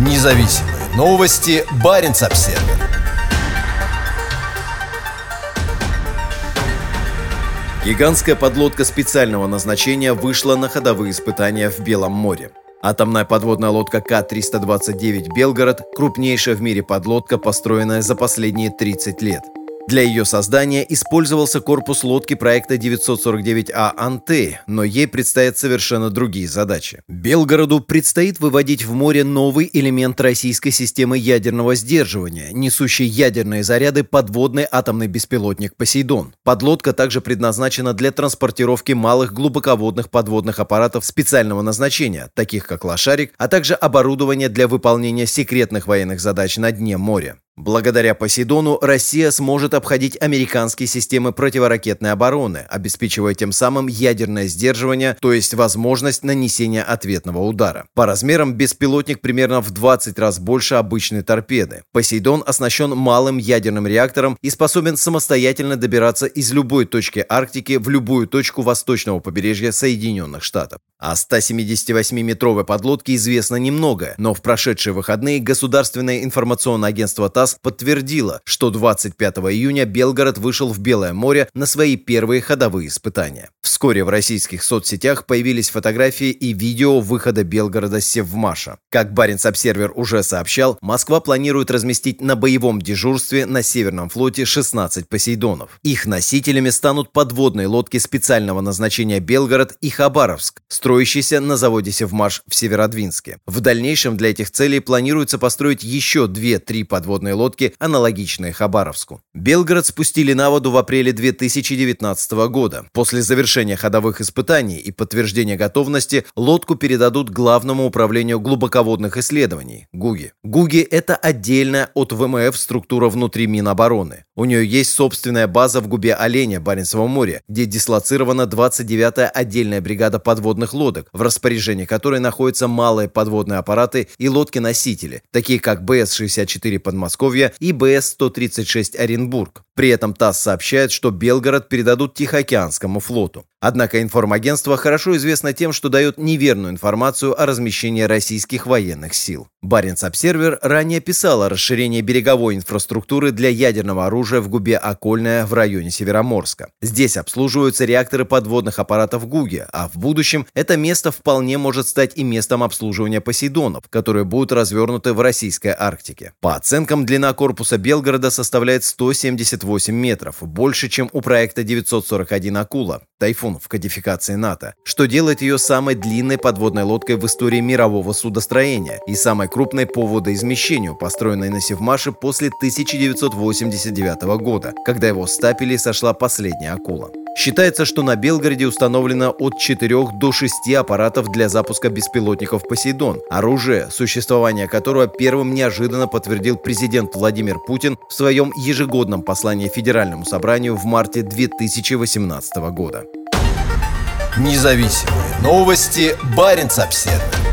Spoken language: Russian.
Независимые новости. Барин обсерва Гигантская подлодка специального назначения вышла на ходовые испытания в Белом море. Атомная подводная лодка К-329 «Белгород» – крупнейшая в мире подлодка, построенная за последние 30 лет – для ее создания использовался корпус лодки проекта 949А «Анты», но ей предстоят совершенно другие задачи. Белгороду предстоит выводить в море новый элемент российской системы ядерного сдерживания, несущий ядерные заряды подводный атомный беспилотник «Посейдон». Подлодка также предназначена для транспортировки малых глубоководных подводных аппаратов специального назначения, таких как «Лошарик», а также оборудование для выполнения секретных военных задач на дне моря. Благодаря Посейдону Россия сможет обходить американские системы противоракетной обороны, обеспечивая тем самым ядерное сдерживание, то есть возможность нанесения ответного удара. По размерам беспилотник примерно в 20 раз больше обычной торпеды. Посейдон оснащен малым ядерным реактором и способен самостоятельно добираться из любой точки Арктики в любую точку восточного побережья Соединенных Штатов. О 178-метровой подлодке известно немного, но в прошедшие выходные Государственное информационное агентство ТАСС подтвердило, что 25 июня Белгород вышел в Белое море на свои первые ходовые испытания. Вскоре в российских соцсетях появились фотографии и видео выхода Белгорода с Севмаша. Как Баренц-Обсервер уже сообщал, Москва планирует разместить на боевом дежурстве на Северном флоте 16 «Посейдонов». Их носителями станут подводные лодки специального назначения «Белгород» и «Хабаровск», строящийся на заводе «Севмаш» в Северодвинске. В дальнейшем для этих целей планируется построить еще 2-3 подводные лодки, аналогичные Хабаровску. Белгород спустили на воду в апреле 2019 года. После завершения ходовых испытаний и подтверждения готовности лодку передадут Главному управлению глубоководных исследований – ГУГИ. ГУГИ – это отдельная от ВМФ структура внутри Минобороны. У нее есть собственная база в губе Оленя, Баренцевом море, где дислоцирована 29-я отдельная бригада подводных лодок, в распоряжении которой находятся малые подводные аппараты и лодки-носители, такие как БС-64 Подмосковье и БС-136 Оренбург. При этом ТАСС сообщает, что Белгород передадут Тихоокеанскому флоту. Однако информагентство хорошо известно тем, что дает неверную информацию о размещении российских военных сил. Баренц-Обсервер ранее писал о расширении береговой инфраструктуры для ядерного оружия в губе Окольная в районе Североморска. Здесь обслуживаются реакторы подводных аппаратов ГУГИ, а в будущем это место вполне может стать и местом обслуживания Посейдонов, которые будут развернуты в российской Арктике. По оценкам, длина корпуса Белгорода составляет 178 метров, больше, чем у проекта 941 «Акула». «Тайфун» в кодификации НАТО, что делает ее самой длинной подводной лодкой в истории мирового судостроения и самой крупной по водоизмещению, построенной на Севмаше после 1989 года, когда его стапели сошла последняя акула. Считается, что на Белгороде установлено от 4 до 6 аппаратов для запуска беспилотников «Посейдон», оружие, существование которого первым неожиданно подтвердил президент Владимир Путин в своем ежегодном послании Федеральному собранию в марте 2018 года. Независимые новости. Барин обседный.